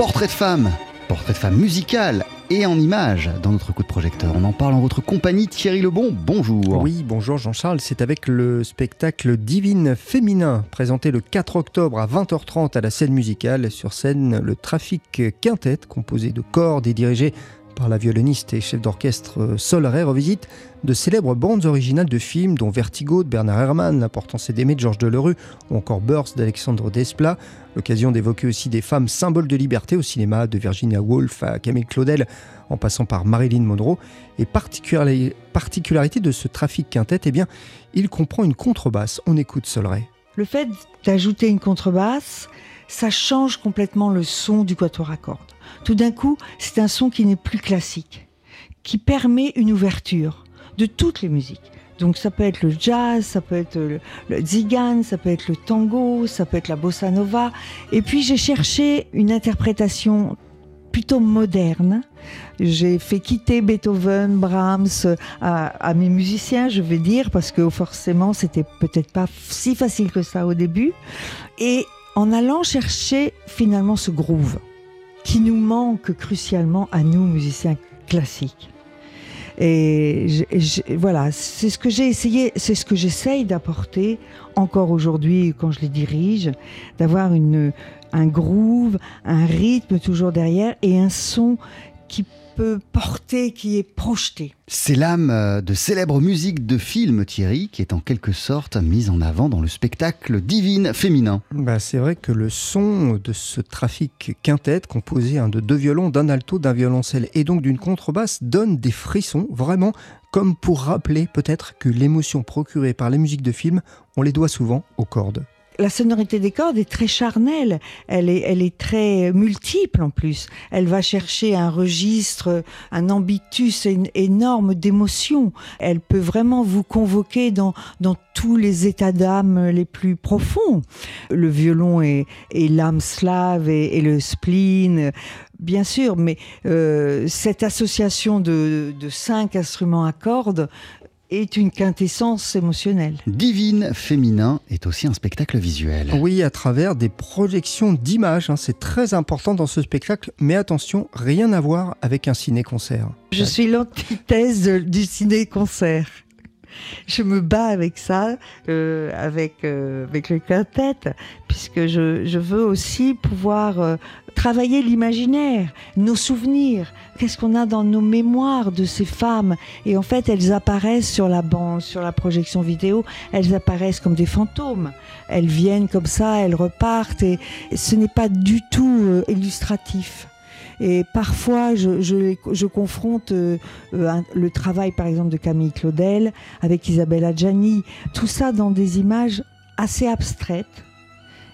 Portrait de femme, portrait de femme musical et en images dans notre coup de projecteur. On en parle en votre compagnie, Thierry Lebon. Bonjour. Oui, bonjour Jean-Charles. C'est avec le spectacle Divine Féminin, présenté le 4 octobre à 20h30 à la scène musicale. Sur scène, le trafic quintette, composé de cordes et dirigé par la violoniste et chef d'orchestre euh, Sol revisite de célèbres bandes originales de films dont Vertigo de Bernard Herrmann, L'importance d'aimer de Georges Delerue ou encore Burst d'Alexandre Desplat. L'occasion d'évoquer aussi des femmes symboles de liberté au cinéma, de Virginia Woolf à Camille Claudel en passant par Marilyn Monroe. Et particularité de ce trafic quintette, eh bien, il comprend une contrebasse. On écoute Solray. Le fait d'ajouter une contrebasse, ça change complètement le son du quatuor à cordes. Tout d'un coup, c'est un son qui n'est plus classique, qui permet une ouverture de toutes les musiques. Donc ça peut être le jazz, ça peut être le, le ça peut être le tango, ça peut être la bossa nova. Et puis j'ai cherché une interprétation plutôt moderne. J'ai fait quitter Beethoven, Brahms à, à, mes musiciens, je vais dire, parce que forcément c'était peut-être pas si facile que ça au début. Et en allant chercher finalement ce groove qui nous manque crucialement à nous, musiciens classiques. Et voilà, c'est ce que j'ai essayé, c'est ce que j'essaye d'apporter encore aujourd'hui quand je les dirige, d'avoir un groove, un rythme toujours derrière et un son qui porter, qui est projeté. C'est l'âme euh, de célèbres musiques de films, Thierry, qui est en quelque sorte mise en avant dans le spectacle divine féminin. Bah, c'est vrai que le son de ce trafic quintette, composé hein, de deux violons, d'un alto, d'un violoncelle et donc d'une contrebasse, donne des frissons, vraiment, comme pour rappeler peut-être que l'émotion procurée par les musiques de films, on les doit souvent aux cordes la sonorité des cordes est très charnelle, elle est, elle est très multiple en plus. Elle va chercher un registre, un ambitus énorme d'émotions. Elle peut vraiment vous convoquer dans, dans tous les états d'âme les plus profonds. Le violon est, l'âme slave et, le spleen, bien sûr, mais euh, cette association de, de cinq instruments à cordes est une quintessence émotionnelle. Divine féminin est aussi un spectacle visuel. Oui, à travers des projections d'images. Hein. c'est très important dans ce spectacle, mais attention, rien à voir avec un ciné-concert. Je suis l'antithèse du ciné-concert je me bats avec ça, euh, avec, euh, avec le quintet, puisque je, je veux aussi pouvoir euh, travailler l'imaginaire, nos souvenirs, qu'est-ce qu'on a dans nos mémoires de ces femmes? Et en fait, elles apparaissent sur la bande, sur la projection vidéo, elles apparaissent comme des fantômes. Elles viennent comme ça, elles repartent, et ce n'est pas du tout illustratif. Et parfois, je, confronte euh, euh, le travail, par exemple, de Camille Claudel avec Isabelle Adjani, tout ça dans des images assez abstraites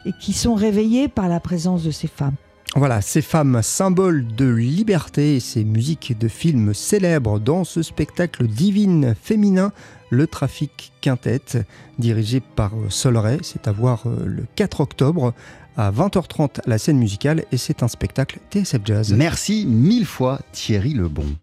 et qui sont réveillées par la présence de ces femmes. Voilà, ces femmes symboles de liberté ces musiques de films célèbres dans ce spectacle divine féminin, Le Trafic Quintette, dirigé par Solray. C'est à voir euh, le 4 octobre à 20h30 la scène musicale et c'est un spectacle TSF Jazz. Merci mille fois Thierry Lebon.